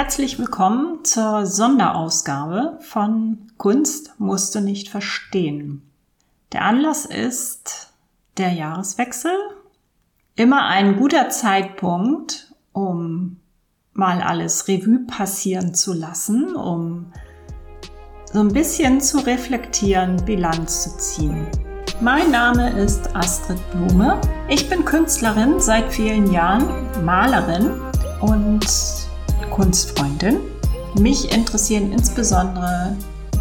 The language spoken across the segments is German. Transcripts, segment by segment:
Herzlich willkommen zur Sonderausgabe von Kunst musst du nicht verstehen. Der Anlass ist der Jahreswechsel. Immer ein guter Zeitpunkt, um mal alles Revue passieren zu lassen, um so ein bisschen zu reflektieren, Bilanz zu ziehen. Mein Name ist Astrid Blume. Ich bin Künstlerin seit vielen Jahren, Malerin und Kunstfreundin. Mich interessieren insbesondere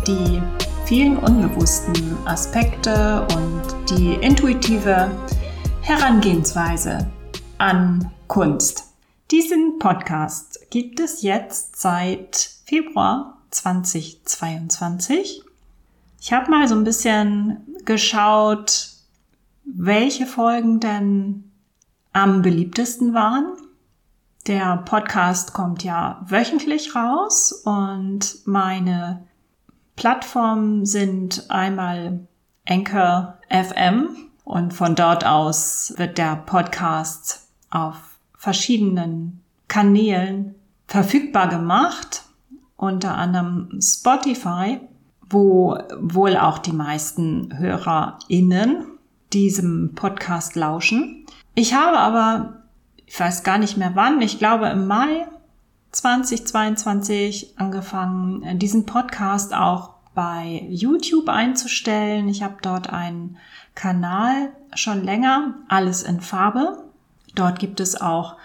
die vielen unbewussten Aspekte und die intuitive Herangehensweise an Kunst. Diesen Podcast gibt es jetzt seit Februar 2022. Ich habe mal so ein bisschen geschaut, welche Folgen denn am beliebtesten waren der Podcast kommt ja wöchentlich raus und meine Plattformen sind einmal Anchor FM und von dort aus wird der Podcast auf verschiedenen Kanälen verfügbar gemacht, unter anderem Spotify, wo wohl auch die meisten HörerInnen diesem Podcast lauschen. Ich habe aber ich weiß gar nicht mehr wann, ich glaube im Mai 2022 angefangen, äh, diesen Podcast auch bei YouTube einzustellen. Ich habe dort einen Kanal schon länger, alles in Farbe. Dort gibt es auch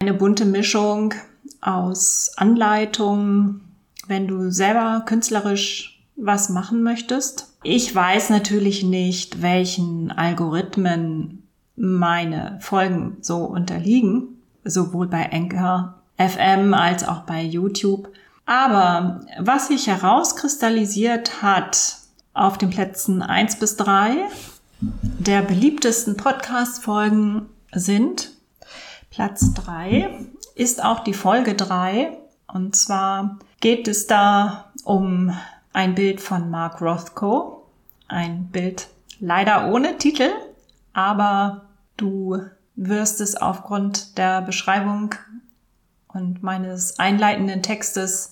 eine bunte Mischung aus Anleitungen, wenn du selber künstlerisch was machen möchtest. Ich weiß natürlich nicht, welchen Algorithmen meine Folgen so unterliegen, sowohl bei Anchor FM als auch bei YouTube. Aber was sich herauskristallisiert hat auf den Plätzen eins bis drei der beliebtesten Podcast-Folgen sind Platz drei ist auch die Folge drei Und zwar geht es da um ein Bild von Mark Rothko. Ein Bild leider ohne Titel, aber Du wirst es aufgrund der Beschreibung und meines einleitenden Textes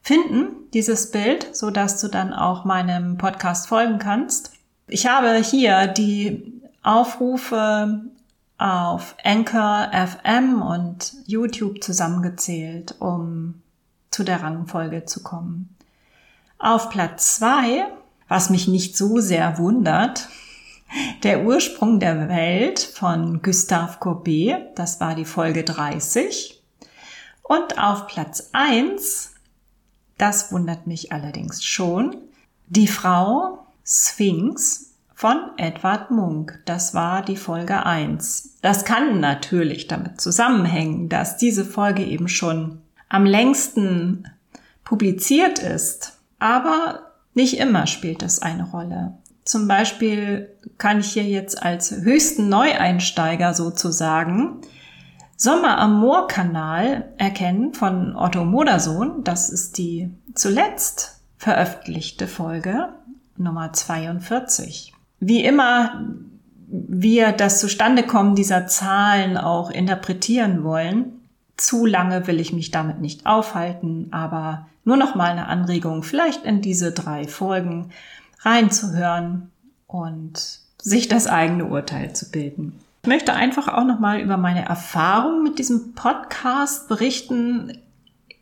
finden, dieses Bild, so dass du dann auch meinem Podcast folgen kannst. Ich habe hier die Aufrufe auf Anchor FM und YouTube zusammengezählt, um zu der Rangfolge zu kommen. Auf Platz zwei, was mich nicht so sehr wundert, der Ursprung der Welt von Gustave Courbet, das war die Folge 30. Und auf Platz 1, das wundert mich allerdings schon, die Frau Sphinx von Edward Munk. Das war die Folge 1. Das kann natürlich damit zusammenhängen, dass diese Folge eben schon am längsten publiziert ist. Aber nicht immer spielt es eine Rolle. Zum Beispiel kann ich hier jetzt als höchsten Neueinsteiger sozusagen Sommer am Moor-Kanal erkennen von Otto Modersohn. Das ist die zuletzt veröffentlichte Folge Nummer 42. Wie immer wir das Zustandekommen dieser Zahlen auch interpretieren wollen, zu lange will ich mich damit nicht aufhalten, aber nur noch mal eine Anregung, vielleicht in diese drei Folgen reinzuhören und sich das eigene Urteil zu bilden. Ich möchte einfach auch nochmal über meine Erfahrung mit diesem Podcast berichten.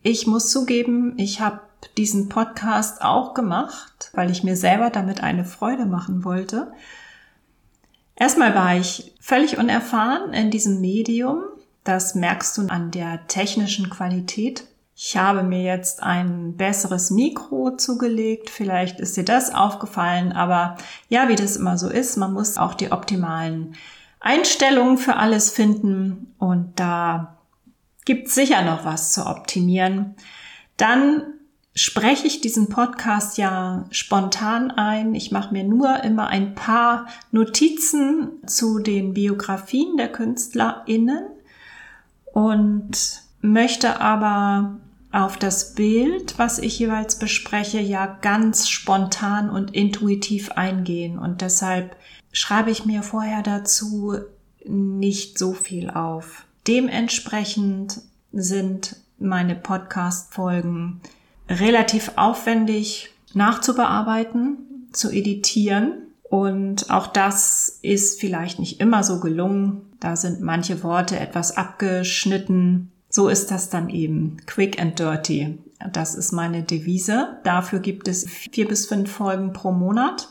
Ich muss zugeben, ich habe diesen Podcast auch gemacht, weil ich mir selber damit eine Freude machen wollte. Erstmal war ich völlig unerfahren in diesem Medium. Das merkst du an der technischen Qualität. Ich habe mir jetzt ein besseres Mikro zugelegt. Vielleicht ist dir das aufgefallen. Aber ja, wie das immer so ist, man muss auch die optimalen Einstellungen für alles finden. Und da gibt es sicher noch was zu optimieren. Dann spreche ich diesen Podcast ja spontan ein. Ich mache mir nur immer ein paar Notizen zu den Biografien der KünstlerInnen und möchte aber auf das Bild, was ich jeweils bespreche, ja ganz spontan und intuitiv eingehen. Und deshalb schreibe ich mir vorher dazu nicht so viel auf. Dementsprechend sind meine Podcast-Folgen relativ aufwendig nachzubearbeiten, zu editieren. Und auch das ist vielleicht nicht immer so gelungen. Da sind manche Worte etwas abgeschnitten. So ist das dann eben. Quick and dirty. Das ist meine Devise. Dafür gibt es vier bis fünf Folgen pro Monat.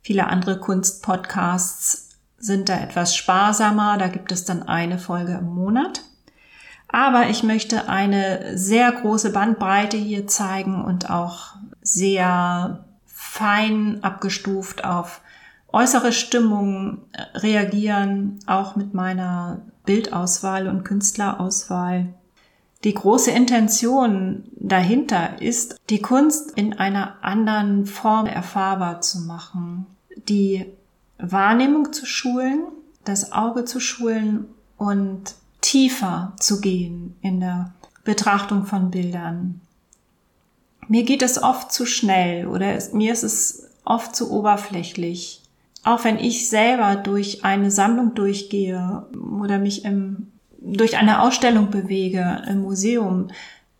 Viele andere Kunstpodcasts sind da etwas sparsamer. Da gibt es dann eine Folge im Monat. Aber ich möchte eine sehr große Bandbreite hier zeigen und auch sehr fein abgestuft auf äußere Stimmungen reagieren, auch mit meiner Bildauswahl und Künstlerauswahl. Die große Intention dahinter ist, die Kunst in einer anderen Form erfahrbar zu machen, die Wahrnehmung zu schulen, das Auge zu schulen und tiefer zu gehen in der Betrachtung von Bildern. Mir geht es oft zu schnell oder mir ist es oft zu oberflächlich. Auch wenn ich selber durch eine Sammlung durchgehe oder mich im, durch eine Ausstellung bewege im Museum,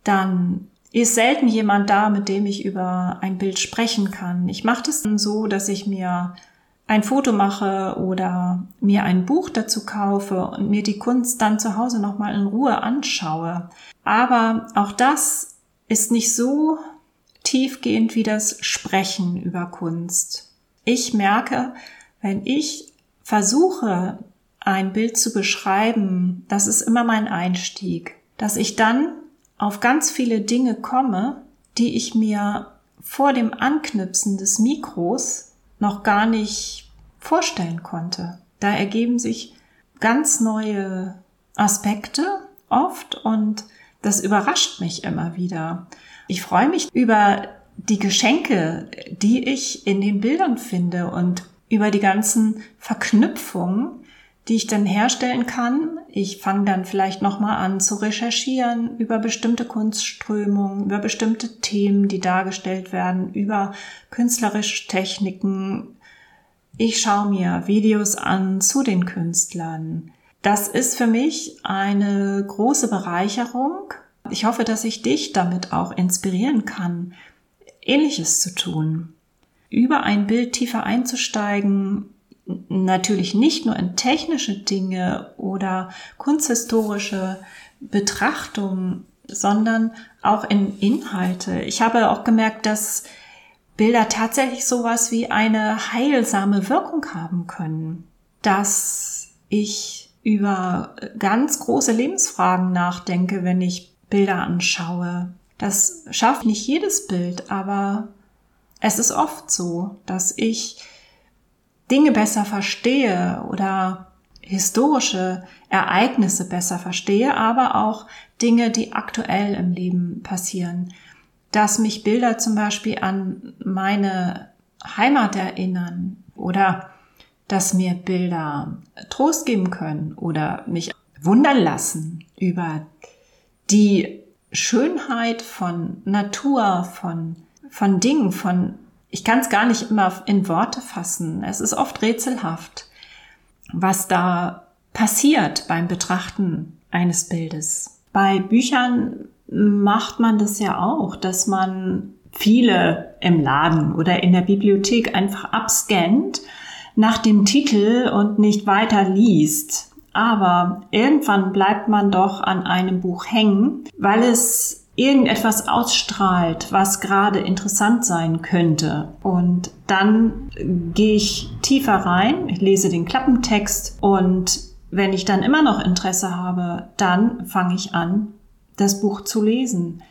dann ist selten jemand da, mit dem ich über ein Bild sprechen kann. Ich mache das dann so, dass ich mir ein Foto mache oder mir ein Buch dazu kaufe und mir die Kunst dann zu Hause nochmal in Ruhe anschaue. Aber auch das ist nicht so tiefgehend wie das Sprechen über Kunst. Ich merke, wenn ich versuche, ein Bild zu beschreiben, das ist immer mein Einstieg, dass ich dann auf ganz viele Dinge komme, die ich mir vor dem Anknipsen des Mikros noch gar nicht vorstellen konnte. Da ergeben sich ganz neue Aspekte oft und das überrascht mich immer wieder. Ich freue mich über die Geschenke, die ich in den Bildern finde und über die ganzen Verknüpfungen, die ich dann herstellen kann. Ich fange dann vielleicht nochmal an zu recherchieren über bestimmte Kunstströmungen, über bestimmte Themen, die dargestellt werden, über künstlerische Techniken. Ich schaue mir Videos an zu den Künstlern. Das ist für mich eine große Bereicherung. Ich hoffe, dass ich dich damit auch inspirieren kann, Ähnliches zu tun. Über ein Bild tiefer einzusteigen, natürlich nicht nur in technische Dinge oder kunsthistorische Betrachtungen, sondern auch in Inhalte. Ich habe auch gemerkt, dass Bilder tatsächlich sowas wie eine heilsame Wirkung haben können, dass ich über ganz große Lebensfragen nachdenke, wenn ich Bilder anschaue. Das schafft nicht jedes Bild, aber es ist oft so, dass ich Dinge besser verstehe oder historische Ereignisse besser verstehe, aber auch Dinge, die aktuell im Leben passieren. Dass mich Bilder zum Beispiel an meine Heimat erinnern oder dass mir Bilder Trost geben können oder mich wundern lassen über die Schönheit von Natur, von, von Dingen, von ich kann es gar nicht immer in Worte fassen. Es ist oft rätselhaft, was da passiert beim Betrachten eines Bildes. Bei Büchern macht man das ja auch, dass man viele im Laden oder in der Bibliothek einfach abscannt nach dem Titel und nicht weiter liest. Aber irgendwann bleibt man doch an einem Buch hängen, weil es irgendetwas ausstrahlt, was gerade interessant sein könnte. Und dann gehe ich tiefer rein, ich lese den Klappentext und wenn ich dann immer noch Interesse habe, dann fange ich an, das Buch zu lesen.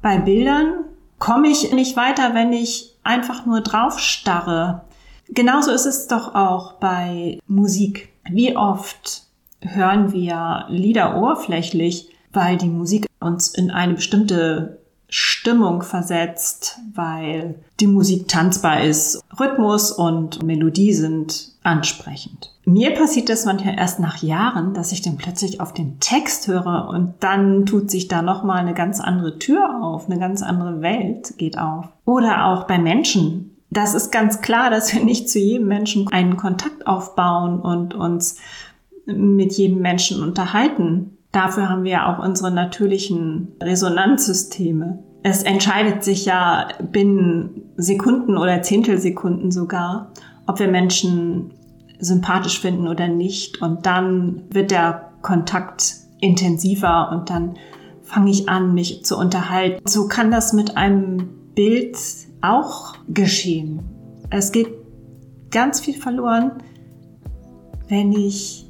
Bei Bildern komme ich nicht weiter, wenn ich einfach nur drauf starre. Genauso ist es doch auch bei Musik. Wie oft hören wir Lieder oberflächlich, weil die Musik uns in eine bestimmte Stimmung versetzt, weil die Musik tanzbar ist. Rhythmus und Melodie sind ansprechend. Mir passiert das manchmal erst nach Jahren, dass ich dann plötzlich auf den Text höre und dann tut sich da nochmal eine ganz andere Tür auf, eine ganz andere Welt geht auf. Oder auch bei Menschen. Das ist ganz klar, dass wir nicht zu jedem Menschen einen Kontakt aufbauen und uns mit jedem Menschen unterhalten Dafür haben wir auch unsere natürlichen Resonanzsysteme. Es entscheidet sich ja binnen Sekunden oder Zehntelsekunden sogar, ob wir Menschen sympathisch finden oder nicht. Und dann wird der Kontakt intensiver und dann fange ich an, mich zu unterhalten. So kann das mit einem Bild auch geschehen. Es geht ganz viel verloren, wenn ich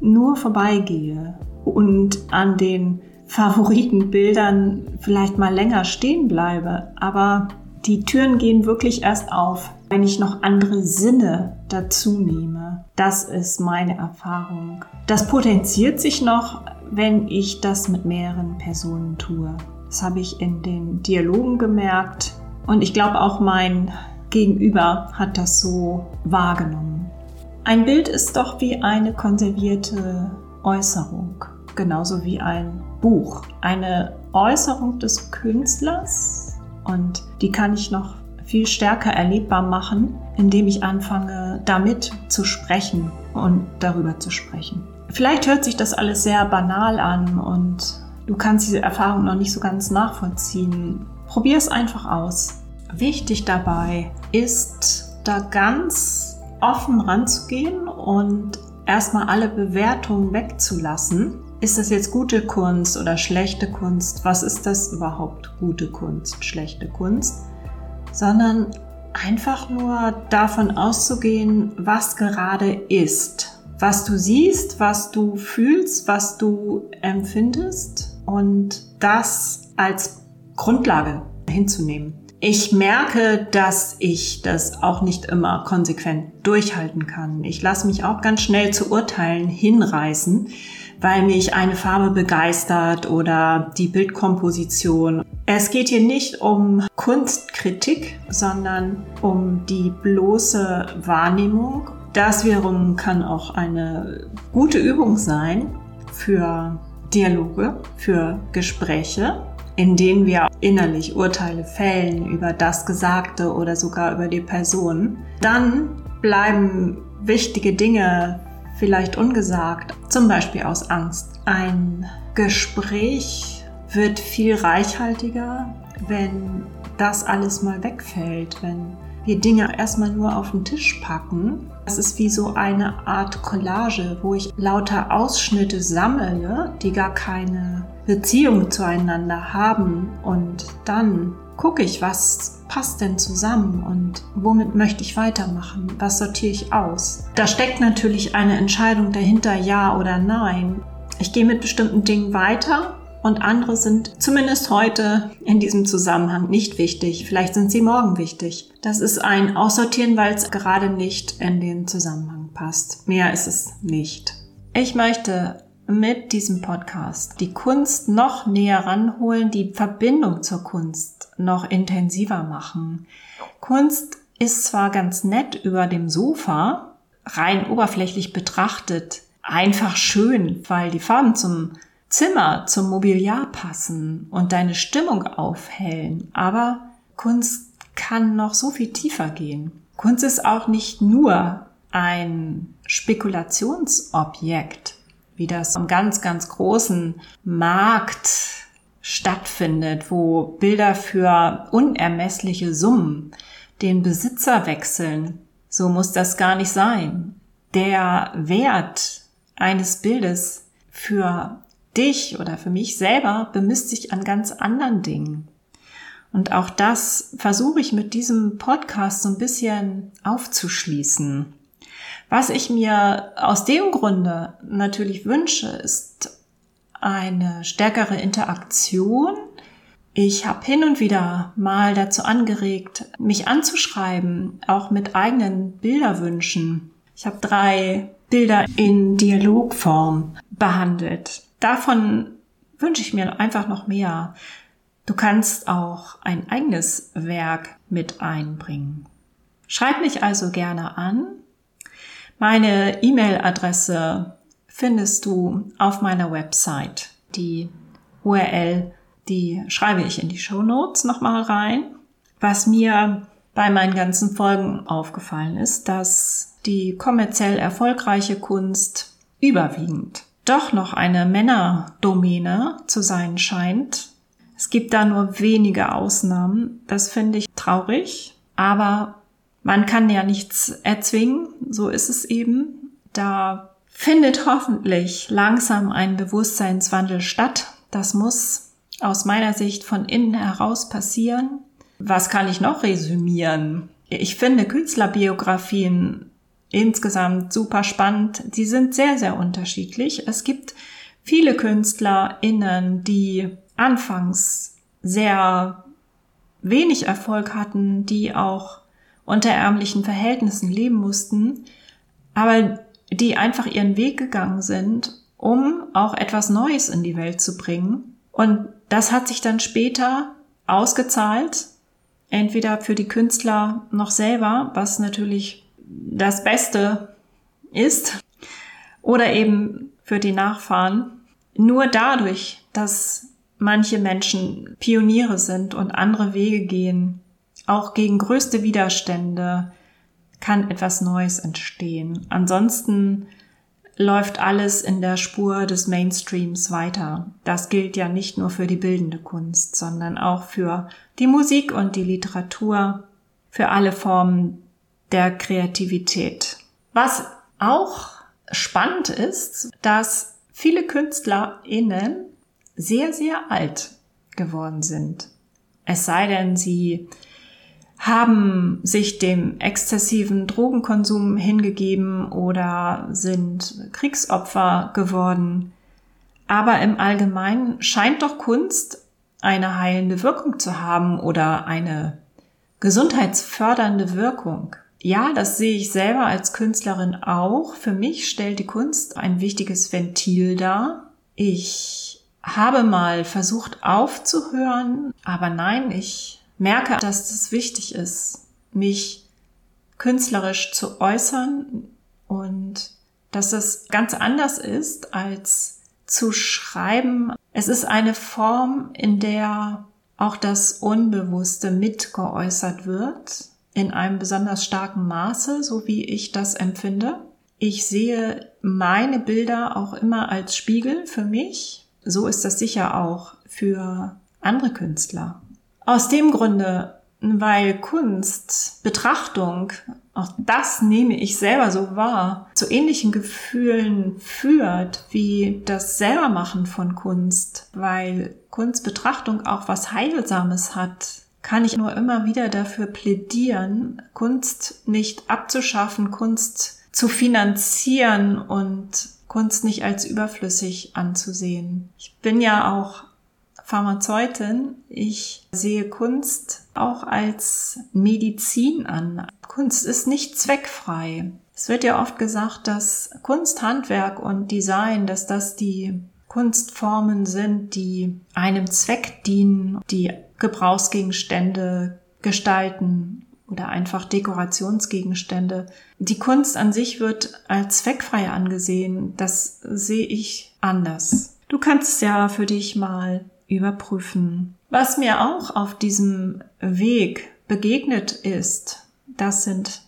nur vorbeigehe und an den Favoritenbildern vielleicht mal länger stehen bleibe. Aber die Türen gehen wirklich erst auf, wenn ich noch andere Sinne dazu nehme. Das ist meine Erfahrung. Das potenziert sich noch, wenn ich das mit mehreren Personen tue. Das habe ich in den Dialogen gemerkt und ich glaube auch mein Gegenüber hat das so wahrgenommen. Ein Bild ist doch wie eine konservierte Äußerung, genauso wie ein Buch. Eine Äußerung des Künstlers und die kann ich noch viel stärker erlebbar machen, indem ich anfange, damit zu sprechen und darüber zu sprechen. Vielleicht hört sich das alles sehr banal an und du kannst diese Erfahrung noch nicht so ganz nachvollziehen. Probier es einfach aus. Wichtig dabei ist, da ganz offen ranzugehen und erstmal alle Bewertungen wegzulassen. Ist das jetzt gute Kunst oder schlechte Kunst? Was ist das überhaupt gute Kunst, schlechte Kunst? Sondern einfach nur davon auszugehen, was gerade ist. Was du siehst, was du fühlst, was du empfindest und das als Grundlage hinzunehmen. Ich merke, dass ich das auch nicht immer konsequent durchhalten kann. Ich lasse mich auch ganz schnell zu Urteilen hinreißen, weil mich eine Farbe begeistert oder die Bildkomposition. Es geht hier nicht um Kunstkritik, sondern um die bloße Wahrnehmung. Das wiederum kann auch eine gute Übung sein für Dialoge, für Gespräche in denen wir innerlich Urteile fällen über das Gesagte oder sogar über die Person, dann bleiben wichtige Dinge vielleicht ungesagt, zum Beispiel aus Angst. Ein Gespräch wird viel reichhaltiger, wenn das alles mal wegfällt, wenn wir Dinge erstmal nur auf den Tisch packen. Das ist wie so eine Art Collage, wo ich lauter Ausschnitte sammle, die gar keine Beziehung zueinander haben und dann gucke ich, was passt denn zusammen und womit möchte ich weitermachen, was sortiere ich aus. Da steckt natürlich eine Entscheidung dahinter, ja oder nein. Ich gehe mit bestimmten Dingen weiter und andere sind zumindest heute in diesem Zusammenhang nicht wichtig. Vielleicht sind sie morgen wichtig. Das ist ein Aussortieren, weil es gerade nicht in den Zusammenhang passt. Mehr ist es nicht. Ich möchte mit diesem Podcast die Kunst noch näher ranholen, die Verbindung zur Kunst noch intensiver machen. Kunst ist zwar ganz nett über dem Sofa, rein oberflächlich betrachtet, einfach schön, weil die Farben zum Zimmer, zum Mobiliar passen und deine Stimmung aufhellen, aber Kunst kann noch so viel tiefer gehen. Kunst ist auch nicht nur ein Spekulationsobjekt, wie das am ganz, ganz großen Markt stattfindet, wo Bilder für unermessliche Summen den Besitzer wechseln. So muss das gar nicht sein. Der Wert eines Bildes für dich oder für mich selber bemisst sich an ganz anderen Dingen. Und auch das versuche ich mit diesem Podcast so ein bisschen aufzuschließen. Was ich mir aus dem Grunde natürlich wünsche, ist eine stärkere Interaktion. Ich habe hin und wieder mal dazu angeregt, mich anzuschreiben, auch mit eigenen Bilderwünschen. Ich habe drei Bilder in Dialogform behandelt. Davon wünsche ich mir einfach noch mehr. Du kannst auch ein eigenes Werk mit einbringen. Schreib mich also gerne an meine E-Mail-Adresse findest du auf meiner Website. Die URL, die schreibe ich in die Show Notes nochmal rein. Was mir bei meinen ganzen Folgen aufgefallen ist, dass die kommerziell erfolgreiche Kunst überwiegend doch noch eine Männerdomäne zu sein scheint. Es gibt da nur wenige Ausnahmen. Das finde ich traurig. Aber man kann ja nichts erzwingen. So ist es eben. Da findet hoffentlich langsam ein Bewusstseinswandel statt. Das muss aus meiner Sicht von innen heraus passieren. Was kann ich noch resümieren? Ich finde Künstlerbiografien insgesamt super spannend. Die sind sehr, sehr unterschiedlich. Es gibt viele KünstlerInnen, die anfangs sehr wenig Erfolg hatten, die auch unter ärmlichen Verhältnissen leben mussten, aber die einfach ihren Weg gegangen sind, um auch etwas Neues in die Welt zu bringen. Und das hat sich dann später ausgezahlt, entweder für die Künstler noch selber, was natürlich das Beste ist, oder eben für die Nachfahren. Nur dadurch, dass manche Menschen Pioniere sind und andere Wege gehen, auch gegen größte Widerstände, kann etwas Neues entstehen. Ansonsten läuft alles in der Spur des Mainstreams weiter. Das gilt ja nicht nur für die bildende Kunst, sondern auch für die Musik und die Literatur, für alle Formen der Kreativität. Was auch spannend ist, dass viele KünstlerInnen sehr, sehr alt geworden sind. Es sei denn, sie haben sich dem exzessiven Drogenkonsum hingegeben oder sind Kriegsopfer geworden. Aber im Allgemeinen scheint doch Kunst eine heilende Wirkung zu haben oder eine gesundheitsfördernde Wirkung. Ja, das sehe ich selber als Künstlerin auch. Für mich stellt die Kunst ein wichtiges Ventil dar. Ich habe mal versucht aufzuhören, aber nein, ich merke, dass es wichtig ist, mich künstlerisch zu äußern und dass es ganz anders ist als zu schreiben. Es ist eine Form, in der auch das Unbewusste mitgeäußert wird, in einem besonders starken Maße, so wie ich das empfinde. Ich sehe meine Bilder auch immer als Spiegel für mich. So ist das sicher auch für andere Künstler. Aus dem Grunde, weil Kunst, Betrachtung, auch das nehme ich selber so wahr, zu ähnlichen Gefühlen führt wie das Selbermachen von Kunst, weil Kunstbetrachtung auch was Heilsames hat, kann ich nur immer wieder dafür plädieren, Kunst nicht abzuschaffen, Kunst zu finanzieren und Kunst nicht als überflüssig anzusehen. Ich bin ja auch Pharmazeutin. Ich sehe Kunst auch als Medizin an. Kunst ist nicht zweckfrei. Es wird ja oft gesagt, dass Kunst, Handwerk und Design, dass das die Kunstformen sind, die einem Zweck dienen, die Gebrauchsgegenstände gestalten oder einfach Dekorationsgegenstände. Die Kunst an sich wird als zweckfrei angesehen. Das sehe ich anders. Du kannst ja für dich mal überprüfen. Was mir auch auf diesem Weg begegnet ist, das sind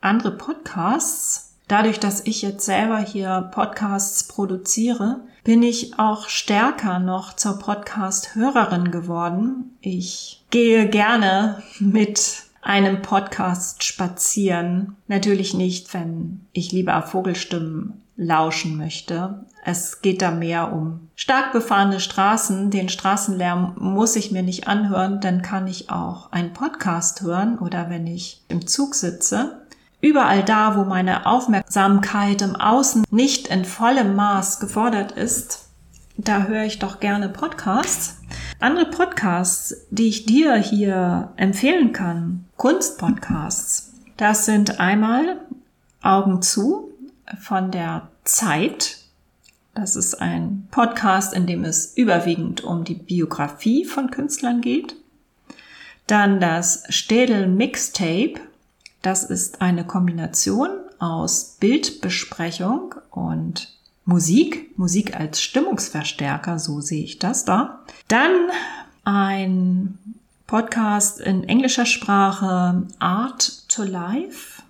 andere Podcasts. Dadurch, dass ich jetzt selber hier Podcasts produziere, bin ich auch stärker noch zur Podcast-Hörerin geworden. Ich gehe gerne mit einem Podcast spazieren. Natürlich nicht, wenn ich lieber Vogelstimmen lauschen möchte. Es geht da mehr um stark befahrene Straßen. Den Straßenlärm muss ich mir nicht anhören, dann kann ich auch einen Podcast hören oder wenn ich im Zug sitze. Überall da, wo meine Aufmerksamkeit im Außen nicht in vollem Maß gefordert ist, da höre ich doch gerne Podcasts. Andere Podcasts, die ich dir hier empfehlen kann, Kunstpodcasts, das sind einmal Augen zu von der Zeit. Das ist ein Podcast, in dem es überwiegend um die Biografie von Künstlern geht. Dann das Städel Mixtape. Das ist eine Kombination aus Bildbesprechung und Musik. Musik als Stimmungsverstärker, so sehe ich das da. Dann ein Podcast in englischer Sprache Art to Life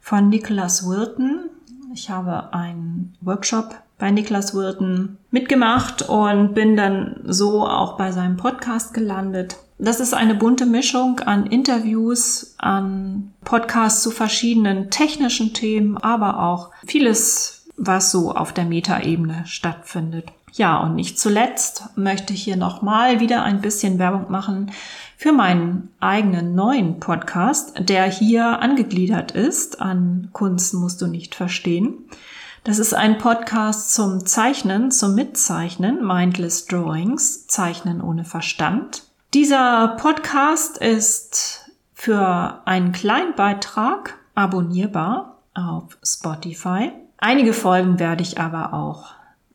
von Nicholas Wilton. Ich habe einen Workshop bei Niklas Wirten mitgemacht und bin dann so auch bei seinem Podcast gelandet. Das ist eine bunte Mischung an Interviews, an Podcasts zu verschiedenen technischen Themen, aber auch vieles, was so auf der Metaebene stattfindet. Ja, und nicht zuletzt möchte ich hier nochmal wieder ein bisschen Werbung machen für meinen eigenen neuen Podcast, der hier angegliedert ist an Kunst musst du nicht verstehen. Das ist ein Podcast zum Zeichnen, zum Mitzeichnen, Mindless Drawings, Zeichnen ohne Verstand. Dieser Podcast ist für einen kleinen Beitrag abonnierbar auf Spotify. Einige Folgen werde ich aber auch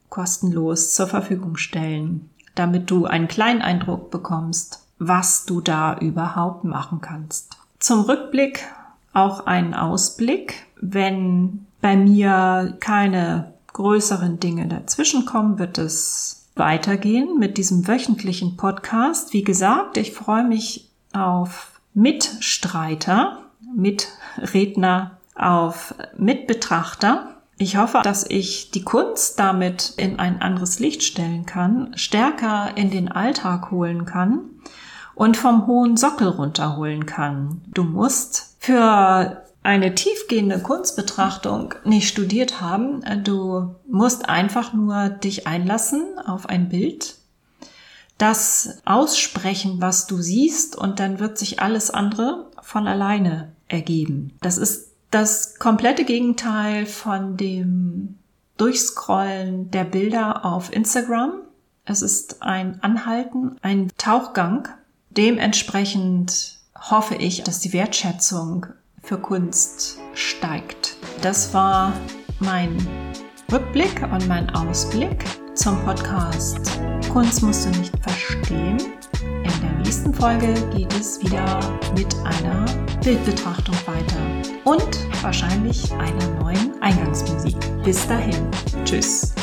kostenlos zur Verfügung stellen, damit du einen kleinen Eindruck bekommst, was du da überhaupt machen kannst. Zum Rückblick auch einen Ausblick. Wenn bei mir keine größeren Dinge dazwischenkommen, wird es weitergehen mit diesem wöchentlichen Podcast. Wie gesagt, ich freue mich auf Mitstreiter, Mitredner, auf Mitbetrachter. Ich hoffe, dass ich die Kunst damit in ein anderes Licht stellen kann, stärker in den Alltag holen kann und vom hohen Sockel runterholen kann. Du musst für eine tiefgehende Kunstbetrachtung nicht studiert haben. Du musst einfach nur dich einlassen auf ein Bild, das aussprechen, was du siehst, und dann wird sich alles andere von alleine ergeben. Das ist das komplette Gegenteil von dem Durchscrollen der Bilder auf Instagram. Es ist ein Anhalten, ein Tauchgang. Dementsprechend hoffe ich, dass die Wertschätzung für Kunst steigt. Das war mein Rückblick und mein Ausblick zum Podcast Kunst musst du nicht verstehen. In der nächsten Folge geht es wieder mit einer Bildbetrachtung weiter und wahrscheinlich einer neuen Eingangsmusik. Bis dahin. Tschüss.